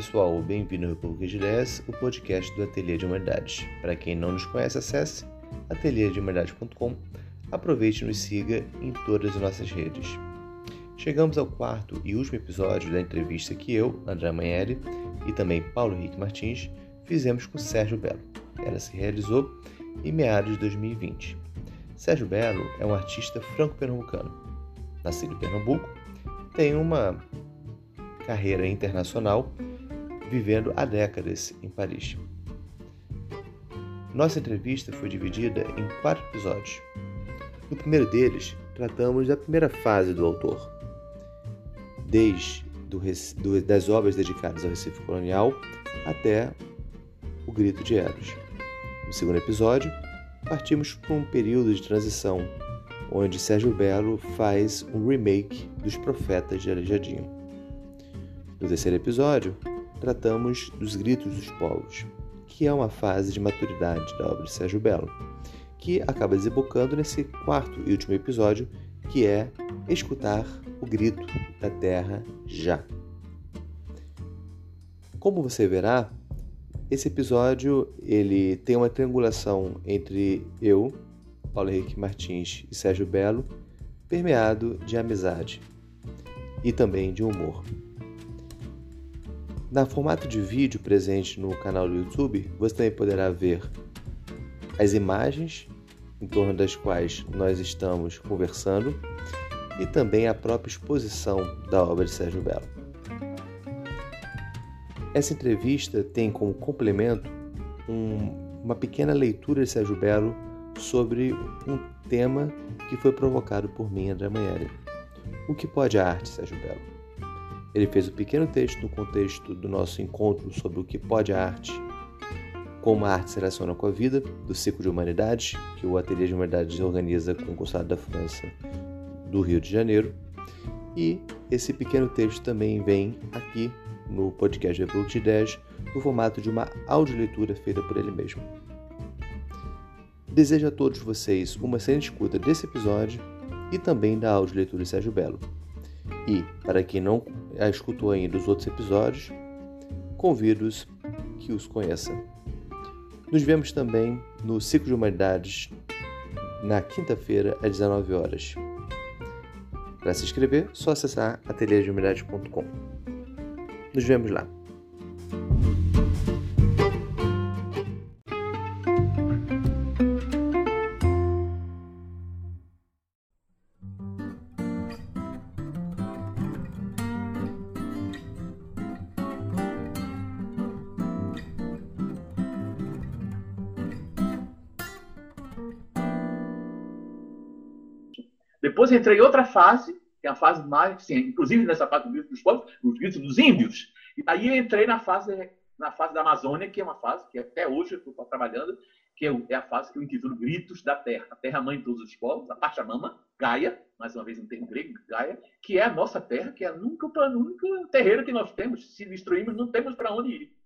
Pessoal, bem-vindo ao República de Ideias, o podcast do Ateliê de Humanidades. Para quem não nos conhece, acesse ateliêdehumanidades.com, aproveite e nos siga em todas as nossas redes. Chegamos ao quarto e último episódio da entrevista que eu, André Manheri e também Paulo Henrique Martins fizemos com Sérgio Belo. Ela se realizou em meados de 2020. Sérgio Belo é um artista franco-pernambucano. Nascido em Pernambuco, tem uma carreira internacional, vivendo há décadas em Paris. Nossa entrevista foi dividida em quatro episódios. No primeiro deles, tratamos da primeira fase do autor, desde do, do, das obras dedicadas ao Recife colonial até o Grito de Eros. No segundo episódio, partimos para um período de transição, onde Sérgio Belo faz um remake dos Profetas de Aleijadinho. No terceiro episódio, tratamos dos gritos dos povos, que é uma fase de maturidade da obra de Sérgio Belo, que acaba desembocando nesse quarto e último episódio, que é escutar o grito da terra já. Como você verá, esse episódio ele tem uma triangulação entre eu, Paulo Henrique Martins e Sérgio Belo, permeado de amizade e também de humor. Na formato de vídeo presente no canal do YouTube, você também poderá ver as imagens em torno das quais nós estamos conversando e também a própria exposição da obra de Sérgio Belo. Essa entrevista tem como complemento um, uma pequena leitura de Sérgio Belo sobre um tema que foi provocado por mim, André Manheri. O que pode a arte, Sérgio Belo? Ele fez um pequeno texto no contexto do nosso encontro sobre o que pode a arte, como a arte se relaciona com a vida, do ciclo de humanidades, que o Ateliê de Humanidades organiza com o Consulado da França do Rio de Janeiro. E esse pequeno texto também vem aqui no podcast de Ideias, no formato de uma audioleitura feita por ele mesmo. Desejo a todos vocês uma excelente escuta desse episódio e também da audioleitura de Sérgio Belo. E, para quem não a escutou ainda os outros episódios, convido-os que os conheça. Nos vemos também no Ciclo de Humanidades na quinta-feira às 19 horas. Para se inscrever, só acessar ateliêdehumanidades.com. Nos vemos lá. Depois entrei em outra fase, que é a fase mais, assim, inclusive nessa fase do grito dos povos, os gritos dos índios. E aí entrei na fase, na fase da Amazônia, que é uma fase que até hoje eu estou trabalhando, que é a fase que eu intitulo Gritos da Terra. A Terra Mãe de todos os povos, a Pachamama, Gaia, mais uma vez um termo grego, Gaia, que é a nossa terra, que é o único, único terreiro que nós temos. Se destruímos, não temos para onde ir.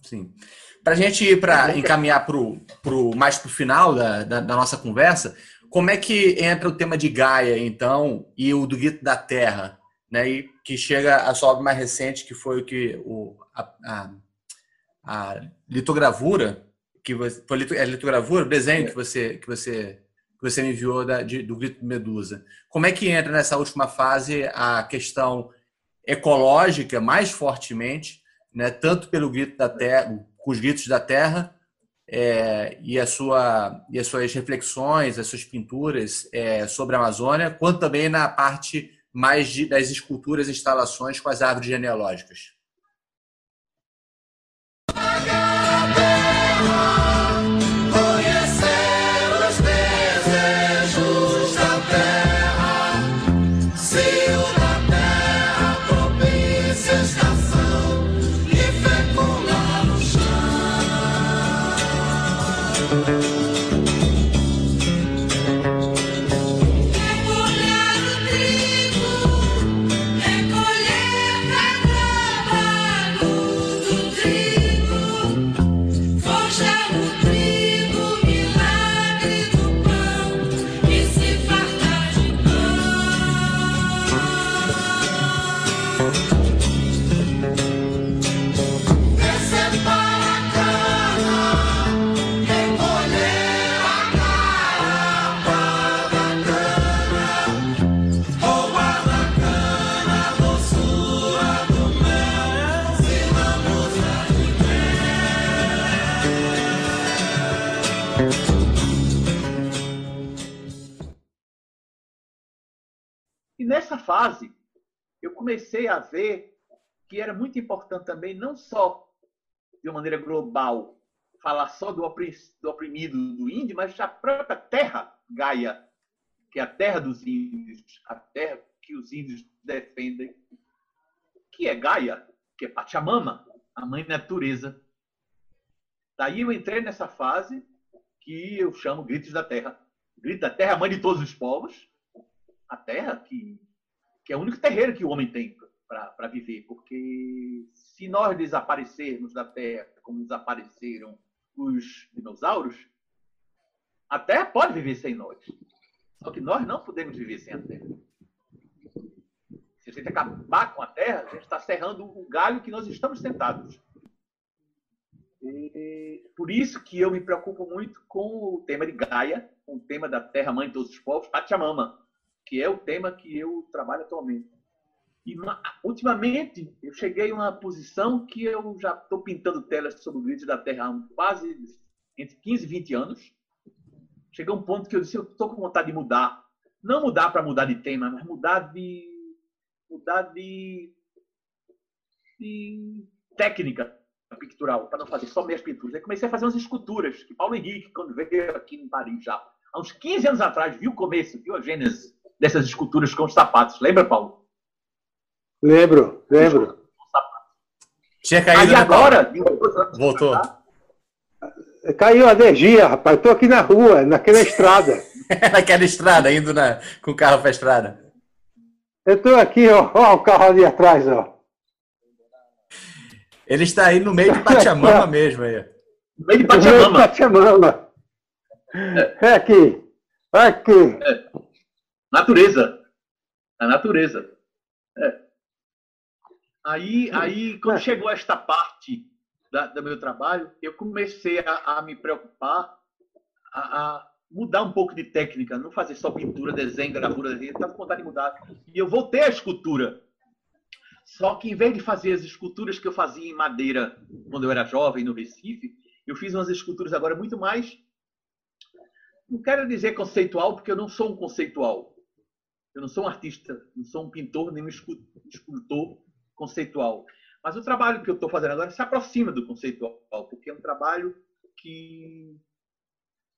Sim. Para a gente ir para encaminhar pro, pro, mais para o final da, da, da, nossa conversa, como é que entra o tema de Gaia, então, e o do Grito da Terra, né? E que chega a sua obra mais recente, que foi o que o, a, a, a litogravura, que você, foi a é litogravura, o desenho que você que você que você me enviou da, de, do Grito de Medusa. Como é que entra nessa última fase a questão ecológica mais fortemente, né? Tanto pelo grito da terra, com os gritos da terra, é, e, a sua, e as suas reflexões, as suas pinturas é, sobre a Amazônia, quanto também na parte mais de, das esculturas e instalações com as árvores genealógicas. Fase, eu comecei a ver que era muito importante também, não só de uma maneira global, falar só do oprimido do índio, mas da própria terra Gaia, que é a terra dos índios, a terra que os índios defendem, que é Gaia, que é Pachamama, a mãe natureza. Daí eu entrei nessa fase que eu chamo Gritos da Terra. Grito da Terra, a mãe de todos os povos. A terra que, que é o único terreiro que o homem tem para viver. Porque se nós desaparecermos da Terra como desapareceram os dinossauros, a Terra pode viver sem nós. Só que nós não podemos viver sem a Terra. Se a gente acabar com a Terra, a gente está serrando o galho que nós estamos sentados. E por isso que eu me preocupo muito com o tema de Gaia, com o tema da Terra Mãe de todos os povos, Pachamama, que é o tema que eu trabalho atualmente. E ultimamente eu cheguei a uma posição que eu já estou pintando telas sobre o grid da Terra há quase entre 15 e 20 anos. Chegou um ponto que eu disse, eu estou com vontade de mudar. Não mudar para mudar de tema, mas mudar de mudar de, de técnica pictural, para não fazer só minhas pinturas. Aí comecei a fazer umas esculturas, que Paulo Henrique, quando veio aqui em Paris já, há uns 15 anos atrás, viu o começo, viu a gênese dessas esculturas com os sapatos. Lembra, Paulo? Lembro, lembro. Tinha caído, Aí agora... Voltou. Caiu a energia, rapaz. Estou aqui na rua, naquela estrada. Naquela estrada, indo na, com o carro para a estrada. Eu estou aqui, ó, ó, o carro ali atrás, ó. Ele está aí no meio de Pachamama mesmo. Aí. No meio de Pachamama. Pachamama. É aqui. Aqui. É. Natureza. A natureza. É. Aí, aí, quando chegou esta parte da, do meu trabalho, eu comecei a, a me preocupar, a, a, mudar um pouco de técnica, não fazer só pintura, desenho, gravura, eu estava com vontade de mudar. E eu voltei à escultura. Só que em vez de fazer as esculturas que eu fazia em madeira quando eu era jovem no Recife, eu fiz umas esculturas agora muito mais. Não quero dizer conceitual, porque eu não sou um conceitual. Eu não sou um artista, não sou um pintor, nem um escultor conceitual. Mas o trabalho que eu estou fazendo agora se aproxima do conceitual, porque é um trabalho que,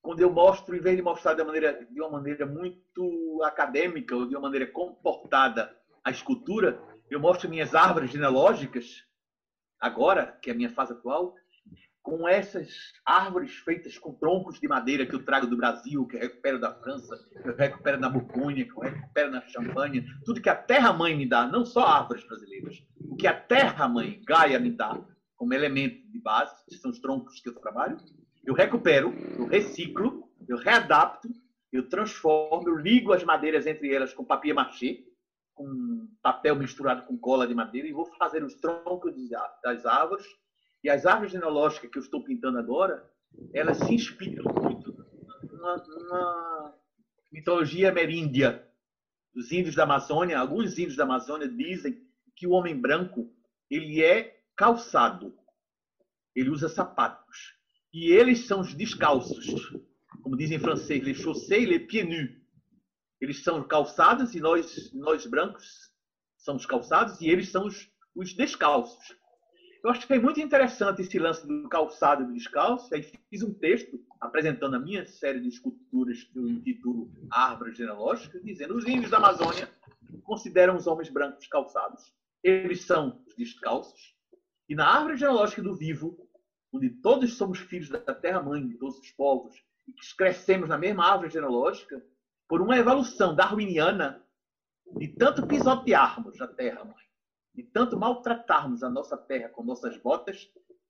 quando eu mostro, em vez de mostrar de uma maneira, de uma maneira muito acadêmica ou de uma maneira comportada a escultura, eu mostro minhas árvores genealógicas, agora, que é a minha fase atual, com essas árvores feitas com troncos de madeira que eu trago do Brasil, que eu recupero da França, que eu recupero na Burgônia, que eu recupero na Champagne, tudo que a terra-mãe me dá, não só árvores brasileiras, o que a terra-mãe, Gaia, me dá como elemento de base, que são os troncos que eu trabalho, eu recupero, eu reciclo, eu readapto, eu transformo, eu ligo as madeiras entre elas com papier mâché, com papel misturado com cola de madeira, e vou fazer os troncos das árvores, e as árvores genealógicas que eu estou pintando agora, elas se inspiram muito numa, numa mitologia ameríndia dos índios da Amazônia. Alguns índios da Amazônia dizem que o homem branco ele é calçado, ele usa sapatos. E eles são os descalços. Como dizem em francês, les chaussés, les pieds nus. Eles são calçados e nós, nós brancos somos calçados e eles são os, os descalços. Eu é muito interessante esse lance do calçado e do descalço. Aí fiz um texto apresentando a minha série de esculturas que eu intitulo Árvores Genealógicas, dizendo os índios da Amazônia consideram os homens brancos calçados. Eles são os descalços. E na árvore genealógica do vivo, onde todos somos filhos da terra-mãe de todos os povos, e que crescemos na mesma árvore genealógica, por uma evolução darwiniana de tanto pisotearmos a terra-mãe de tanto maltratarmos a nossa terra com nossas botas,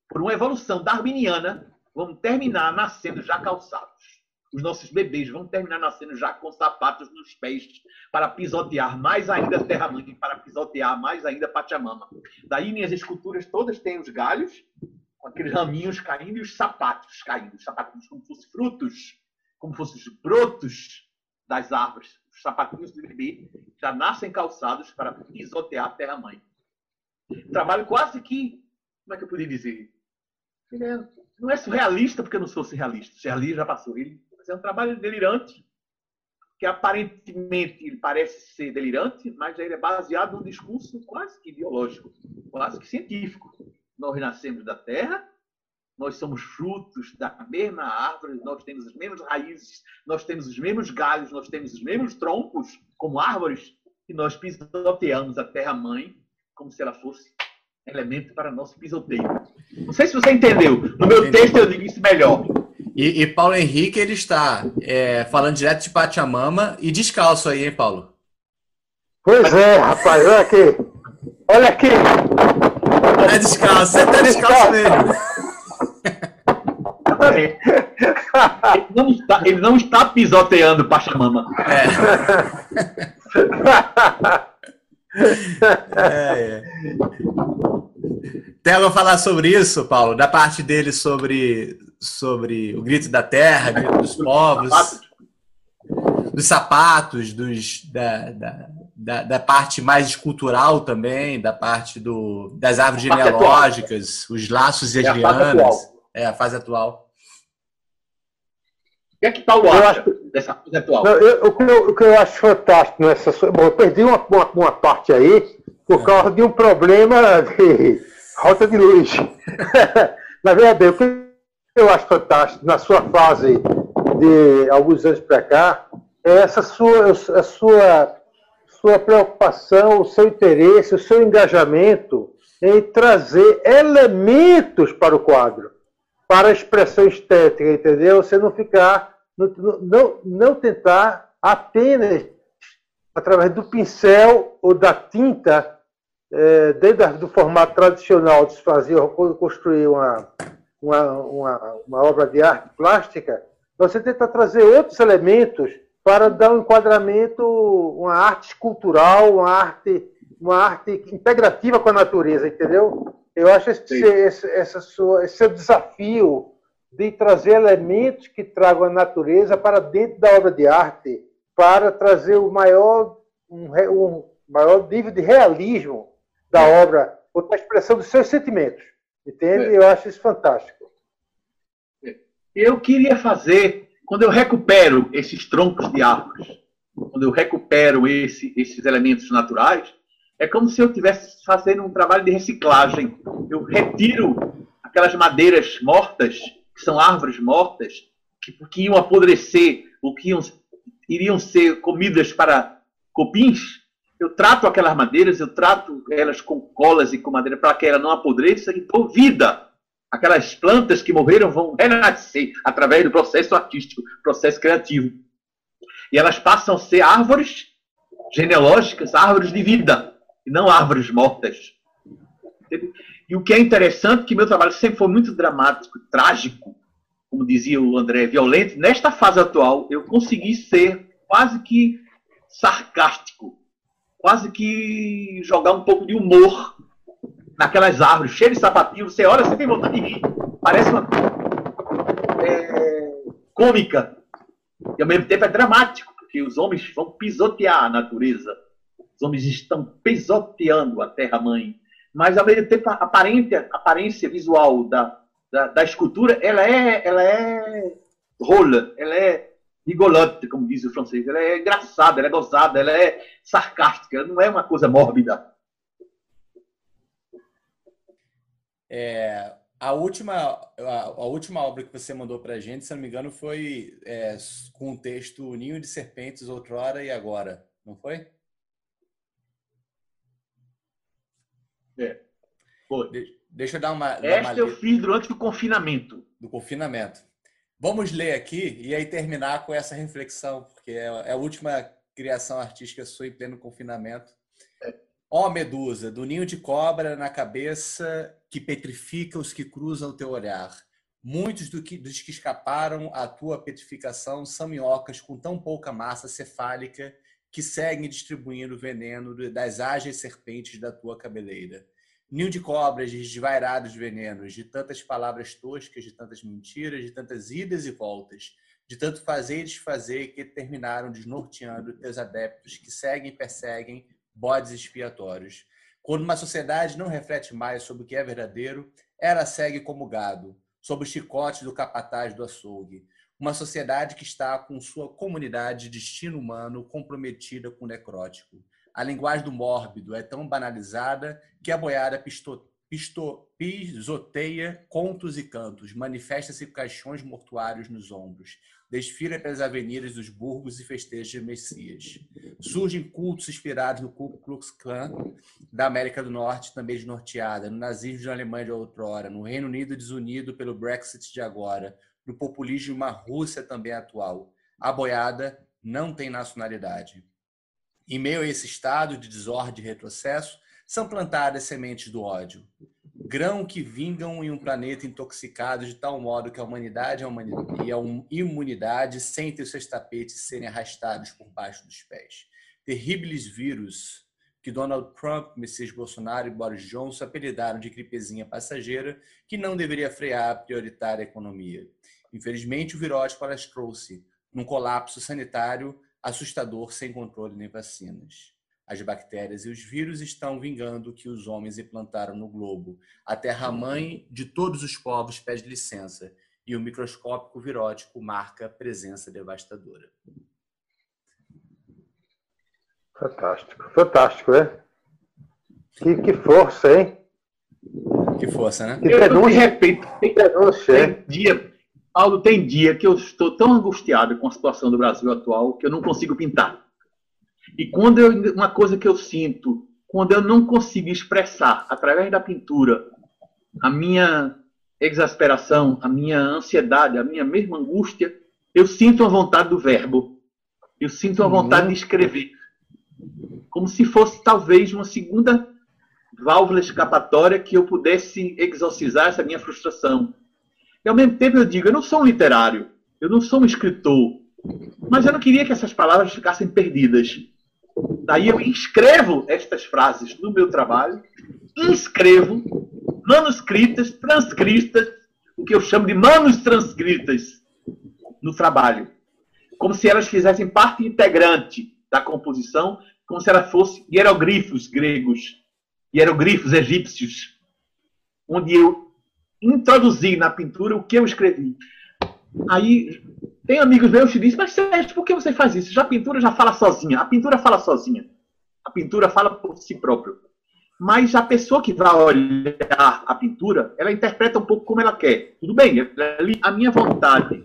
por uma evolução darwiniana, vamos terminar nascendo já calçados. Os nossos bebês vão terminar nascendo já com sapatos nos pés para pisotear mais ainda a terra-mãe, para pisotear mais ainda a Pachamama. Daí minhas esculturas todas têm os galhos, com aqueles raminhos caindo e os sapatos caindo. Os sapatinhos como se fossem frutos, como se fossem os brotos das árvores. Os sapatinhos do bebê já nascem calçados para pisotear a terra-mãe trabalho quase que, como é que eu poderia dizer? Ele é, não é surrealista, porque eu não sou surrealista. Surrealista já passou. Ele é um trabalho delirante, que aparentemente ele parece ser delirante, mas ele é baseado num discurso quase que ideológico, quase que científico. Nós nascemos da terra, nós somos frutos da mesma árvore, nós temos as mesmas raízes, nós temos os mesmos galhos, nós temos os mesmos troncos como árvores, e nós pisoteamos a terra-mãe como se ela fosse elemento para nosso pisoteio. Não sei se você entendeu. No meu Entendi. texto eu digo isso melhor. E, e Paulo Henrique, ele está é, falando direto de Pachamama e descalço aí, hein, Paulo? Pois é, rapaz, olha aqui. Olha aqui. É descalço, você está descalço mesmo. ele, não está, ele não está pisoteando Pachamama. É. é, é. Tem algo a falar sobre isso, Paulo? Da parte dele sobre, sobre o grito da terra, grito dos povos, dos sapatos, dos, da, da, da, da parte mais escultural também, da parte do, das árvores genealógicas, os laços e as é lianas. É, a fase atual. O que é que Paulo acha dessa fase atual? Não, eu, o, que eu, o, que eu, acho fantástico nessa. Bom, eu perdi uma, uma, uma parte aí por causa de um problema de rota de luz. Na verdade, o que eu acho fantástico na sua fase de alguns anos para cá é essa sua, a sua, sua preocupação, o seu interesse, o seu engajamento em trazer elementos para o quadro, para a expressão estética, entendeu? Você não ficar, não, não, tentar apenas através do pincel ou da tinta é, desde o formato tradicional de se fazer, construir uma, uma, uma, uma, obra de arte plástica, você tenta trazer outros elementos para dar um enquadramento, uma arte escultural, uma arte, uma arte integrativa com a natureza, entendeu? Eu acho esse, esse, essa sua, esse seu desafio de trazer elementos que tragam a natureza para dentro da obra de arte, para trazer o maior, um, um maior nível de realismo da obra, ou da expressão dos seus sentimentos. Entende? É. Eu acho isso fantástico. Eu queria fazer, quando eu recupero esses troncos de árvores, quando eu recupero esse, esses elementos naturais, é como se eu estivesse fazendo um trabalho de reciclagem. Eu retiro aquelas madeiras mortas, que são árvores mortas, que, que iam apodrecer, ou que iam, iriam ser comidas para cupins, eu trato aquelas madeiras, eu trato elas com colas e com madeira para que ela não apodreça e dou vida. Aquelas plantas que morreram vão renascer através do processo artístico, processo criativo. E elas passam a ser árvores genealógicas, árvores de vida, e não árvores mortas. E o que é interessante é que meu trabalho sempre foi muito dramático, trágico, como dizia o André, violento. Nesta fase atual, eu consegui ser quase que sarcástico quase que jogar um pouco de humor naquelas árvores, cheias de sapatinho. Você olha, você tem vontade de rir. Parece uma é, cômica. E ao mesmo tempo é dramático, porque os homens vão pisotear a natureza. Os homens estão pisoteando a terra-mãe. Mas, ao mesmo tempo, a aparência, a aparência visual da, da, da escultura, ela é, ela é rola, ela é rigolote, como diz o francês. Ela é engraçada, ela é gozada, ela é sarcástica, não é uma coisa mórbida. É, a última a, a, última obra que você mandou para a gente, se não me engano, foi é, com o texto Ninho de Serpentes, Outrora e Agora, não foi? É. De, deixa eu dar uma. Dar Esta uma... eu fiz durante o confinamento. Do confinamento. Vamos ler aqui e aí terminar com essa reflexão, porque é, é a última criação artística sua em pleno confinamento. Ó oh, Medusa, do ninho de cobra na cabeça que petrifica os que cruzam o teu olhar. Muitos do que, dos que escaparam à tua petrificação são minhocas com tão pouca massa cefálica que seguem distribuindo veneno das ágeis serpentes da tua cabeleira. Ninho de cobras, de desvairados venenos, de tantas palavras toscas, de tantas mentiras, de tantas idas e voltas, de tanto fazer e desfazer que terminaram desnorteando teus adeptos que seguem e perseguem bodes expiatórios. Quando uma sociedade não reflete mais sobre o que é verdadeiro, ela segue como gado, sob o chicote do capataz do açougue. Uma sociedade que está com sua comunidade de destino humano comprometida com o necrótico. A linguagem do mórbido é tão banalizada que a boiada pisoteia contos e cantos, manifesta-se caixões mortuários nos ombros, desfila pelas avenidas dos burgos e festeja Messias. Surgem cultos inspirados no Ku Klux Klan da América do Norte, também desnorteada, no nazismo da Alemanha de outrora, no Reino Unido desunido pelo Brexit de agora, no populismo uma Rússia também atual. A boiada não tem nacionalidade. Em meio a esse estado de desordem e retrocesso, são plantadas sementes do ódio. Grão que vingam em um planeta intoxicado de tal modo que a humanidade e a imunidade sentem os seus tapetes serem arrastados por baixo dos pés. Terríveis vírus que Donald Trump, Messias Bolsonaro e Boris Johnson apelidaram de gripezinha passageira que não deveria frear a prioritária economia. Infelizmente, o virótico alastrou-se num colapso sanitário assustador sem controle nem vacinas. As bactérias e os vírus estão vingando o que os homens implantaram no globo. A terra-mãe de todos os povos pede licença e o microscópico virótico marca presença devastadora. Fantástico, fantástico, é? Que, que força, hein? Que força, né? Que eu, de repente, tem, tem dia, Paulo, tem dia que eu estou tão angustiado com a situação do Brasil atual que eu não consigo pintar. E quando eu, uma coisa que eu sinto, quando eu não consigo expressar através da pintura a minha exasperação, a minha ansiedade, a minha mesma angústia, eu sinto a vontade do verbo. Eu sinto a vontade de escrever. Como se fosse talvez uma segunda válvula escapatória que eu pudesse exorcizar essa minha frustração e ao mesmo tempo eu digo, eu não sou um literário, eu não sou um escritor, mas eu não queria que essas palavras ficassem perdidas. Daí eu inscrevo estas frases no meu trabalho, inscrevo manuscritas, transcritas, o que eu chamo de manos transcritas no trabalho. Como se elas fizessem parte integrante da composição, como se ela fosse hieroglifos gregos, hieroglifos egípcios, onde eu introduzir na pintura o que eu escrevi. Aí tem amigos meus que dizem, mas Sérgio, por que você faz isso? Já a pintura já fala sozinha. A pintura fala sozinha. A pintura fala por si próprio. Mas a pessoa que vai olhar a pintura, ela interpreta um pouco como ela quer. Tudo bem, a minha vontade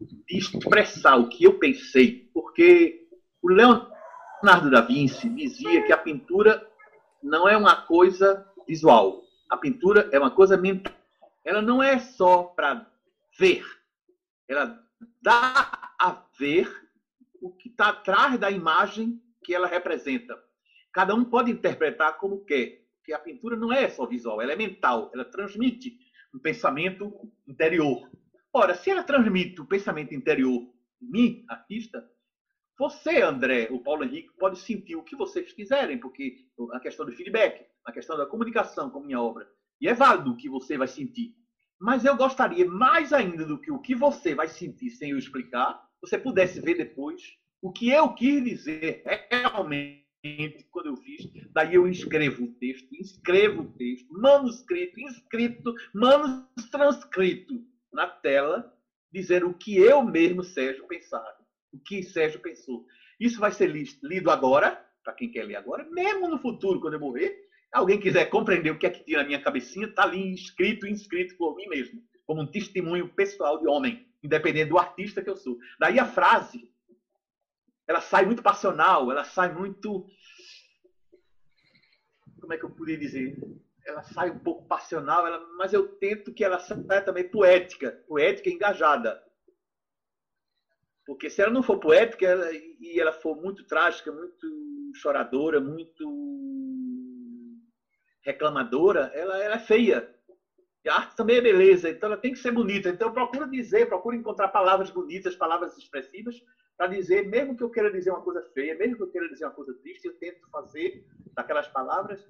de expressar o que eu pensei, porque o Leonardo da Vinci dizia que a pintura não é uma coisa visual. A pintura é uma coisa mental ela não é só para ver, ela dá a ver o que está atrás da imagem que ela representa. Cada um pode interpretar como quer, porque a pintura não é só visual, ela é mental, ela transmite um pensamento interior. Ora, se ela transmite o pensamento interior em mim, artista, você, André, o Paulo Henrique, pode sentir o que vocês quiserem, porque a questão do feedback, a questão da comunicação com minha obra, e é válido o que você vai sentir. Mas eu gostaria, mais ainda do que o que você vai sentir sem eu explicar, você pudesse ver depois o que eu quis dizer realmente quando eu fiz. Daí eu escrevo o texto, escrevo o texto, manuscrito, inscrito, manus transcrito na tela, dizer o que eu mesmo, Sérgio, pensava, o que Sérgio pensou. Isso vai ser lido agora, para quem quer ler agora, mesmo no futuro, quando eu morrer, alguém quiser compreender o que é que tinha na minha cabecinha, está ali escrito inscrito por mim mesmo, como um testemunho pessoal de homem, independente do artista que eu sou. Daí a frase, ela sai muito passional, ela sai muito. Como é que eu poderia dizer? Ela sai um pouco passional, ela... mas eu tento que ela saia também poética, poética e engajada. Porque se ela não for poética ela... e ela for muito trágica, muito choradora, muito reclamadora, ela, ela é feia. E a arte também é beleza, então ela tem que ser bonita. Então eu procuro dizer, procuro encontrar palavras bonitas, palavras expressivas, para dizer, mesmo que eu queira dizer uma coisa feia, mesmo que eu queira dizer uma coisa triste, eu tento fazer daquelas palavras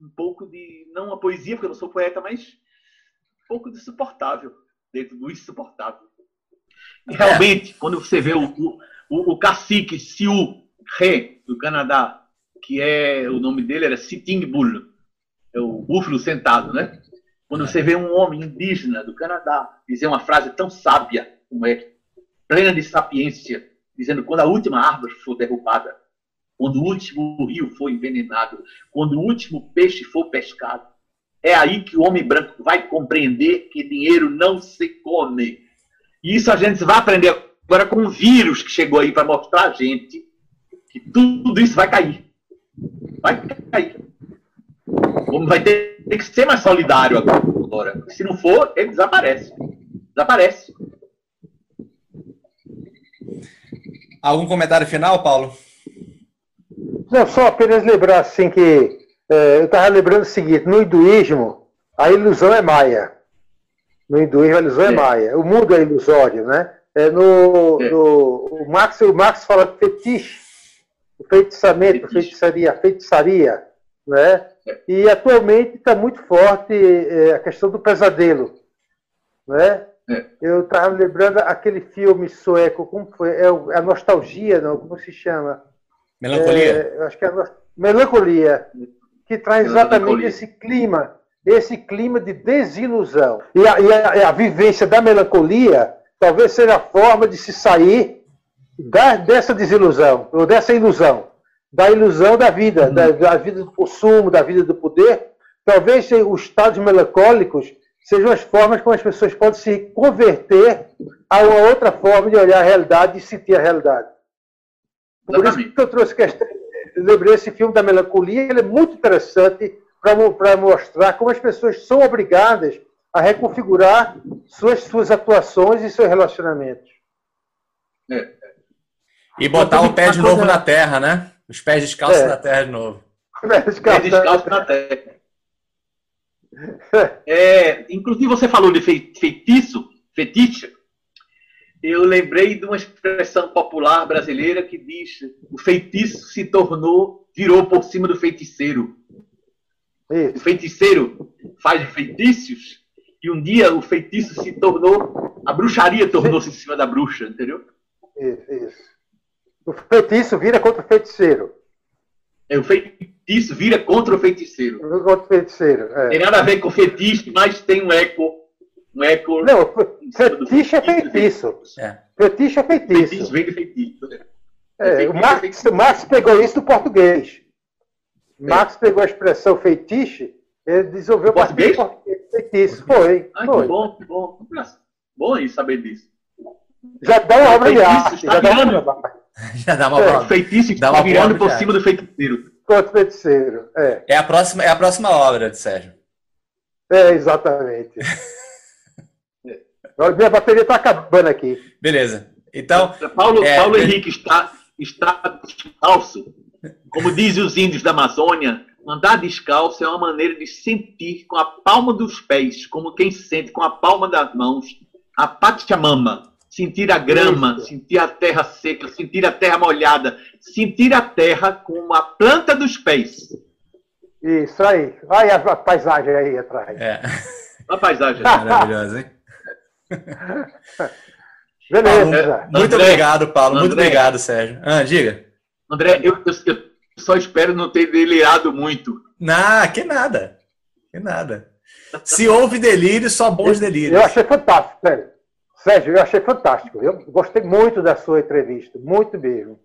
um pouco de, não uma poesia, porque eu não sou poeta, mas um pouco de suportável, dentro do insuportável. E realmente, quando você vê o, o, o cacique Siu He, do Canadá, que é, o nome dele era Sitting Bull, é o búfalo sentado, né? Quando você vê um homem indígena do Canadá dizer uma frase tão sábia como é plena de sapiência, dizendo quando a última árvore for derrubada, quando o último rio for envenenado, quando o último peixe for pescado, é aí que o homem branco vai compreender que dinheiro não se come. E isso a gente vai aprender agora com o vírus que chegou aí para mostrar a gente que tudo isso vai cair. Vai cair. Vai ter que ser mais solidário agora. Se não for, ele desaparece. Desaparece. Algum comentário final, Paulo? Não, só apenas lembrar assim que é, eu estava lembrando o seguinte, no hinduísmo, a ilusão é maia. No hinduísmo, a ilusão é, é maia. O mundo é ilusório, né? É, no, é. no, o, Marx, o Marx fala de fetiche, o feitiçamento, fetiche. feitiçaria, feitiçaria, né? E atualmente está muito forte é, a questão do pesadelo, né? É. Eu estava lembrando aquele filme sueco, como foi? É a nostalgia, não? Como se chama? Melancolia. É, acho que é a melancolia, que traz exatamente esse clima, esse clima de desilusão. E a, e a, a vivência da melancolia talvez seja a forma de se sair da, dessa desilusão, ou dessa ilusão, da ilusão da vida, uhum. da, da vida do consumo, da vida do poder. Talvez os estados melancólicos sejam as formas como as pessoas podem se converter a uma outra forma de olhar a realidade e sentir a realidade. Por isso que eu trouxe questão, lembrei esse filme da melancolia, ele é muito interessante para mostrar como as pessoas são obrigadas a reconfigurar suas, suas atuações e seus relacionamentos. É. E botar o pé de novo na terra, né? Os pés descalços é. na terra de novo. Pés descalços na terra. É, inclusive, você falou de feitiço, fetiche. Eu lembrei de uma expressão popular brasileira que diz: o feitiço se tornou, virou por cima do feiticeiro. Isso. O feiticeiro faz feitiços e um dia o feitiço se tornou, a bruxaria tornou-se em cima da bruxa, entendeu? Isso, isso. O feitiço vira contra o feiticeiro. É, o feitiço vira contra o feiticeiro. Contra o feiticeiro. É. Tem nada a ver com fetiche, mas tem um eco. Um eco. Não, fetiche é feitiço. É. Fetiche é feitiço. Fetiche vem de feitiço. Né? É, o, Marx, o Marx pegou isso do português. É. Marx pegou a expressão feitiche, ele desenvolveu português? português feitiço. Foi. Ah, foi. que bom, que bom. Bom aí saber disso. Já dá uma obra de arte. Já dá uma obra de arte. Já dá uma é, feitiço está uma virando por cima do feiticeiro. Quanto feiticeiro, é. É a próxima, é a próxima obra de Sérgio. É, exatamente. Minha bateria está acabando aqui. Beleza. Então. Paulo, é, Paulo Henrique está, está descalço. Como dizem os índios da Amazônia, andar descalço é uma maneira de sentir com a palma dos pés, como quem sente com a palma das mãos, a Pachamama, sentir a grama, Isso. sentir a terra seca, sentir a terra molhada, sentir a terra com a planta dos pés. Isso aí. Olha a paisagem aí atrás. É. A paisagem. Maravilhosa, hein? Beleza. Paulo, muito André, obrigado, Paulo. André, muito obrigado, Sérgio. Ah, diga. André, eu, eu, eu, só espero não ter delirado muito. Não, que nada. Que nada. Se houve delírio, só bons delírios. Eu achei fantástico, sério. Sérgio, eu achei fantástico. Eu gostei muito da sua entrevista, muito mesmo.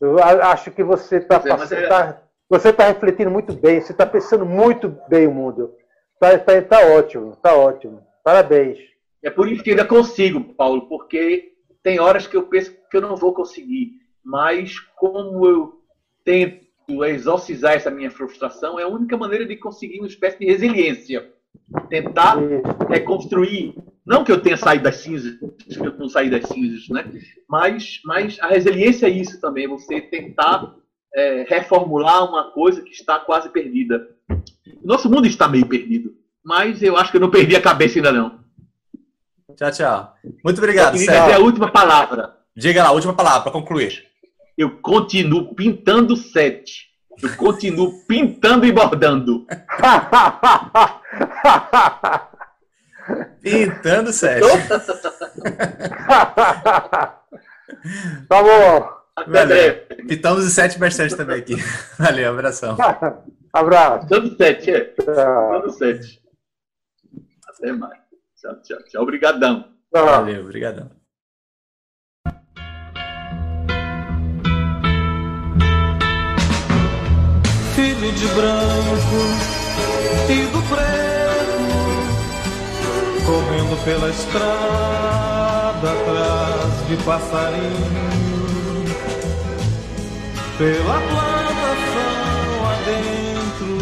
Eu acho que você está é, é... tá, você tá refletindo muito bem, você está pensando muito bem o mundo. Está tá, tá ótimo, está ótimo. Parabéns. É por isso que ainda consigo, Paulo, porque tem horas que eu penso que eu não vou conseguir. Mas como eu tento exorcizar essa minha frustração, é a única maneira de conseguir uma espécie de resiliência. Tentar reconstruir não que eu tenha saído das cinzas, que eu não saí das cinzas, né? Mas, mas a resiliência é isso também, você tentar é, reformular uma coisa que está quase perdida. Nosso mundo está meio perdido, mas eu acho que eu não perdi a cabeça ainda não. Tchau, tchau. Muito obrigado, eu Sérgio. a última palavra. Diga lá, a última palavra para concluir. Eu continuo pintando sete. Eu continuo pintando e bordando. Pintando, Sérgio. tá bom. Valeu. Pitamos o 7 bastante também aqui. Valeu, abração. Abraço. Pitamos 7, é. Tudo Pitamos 7. Até mais. Tchau, tchau, tchau. Obrigadão. Valeu, obrigadão. Filho de branco e do preto correndo pela estrada atrás de passarinho, pela plantação adentro,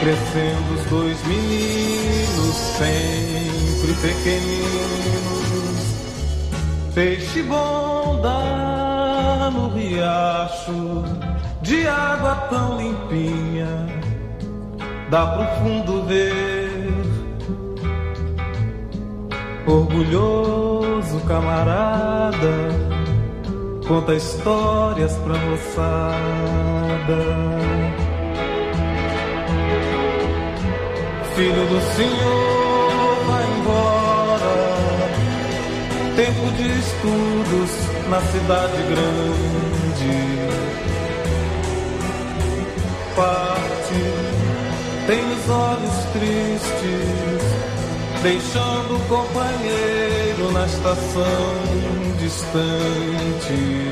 crescendo os dois meninos sempre pequeninos, peixe bom dá no riacho de água tão limpinha, dá pro fundo ver. Orgulhoso camarada, conta histórias pra moçada. Filho do Senhor, vai embora. Tempo de estudos na cidade grande parte, tem os olhos tristes, deixando o companheiro na estação distante.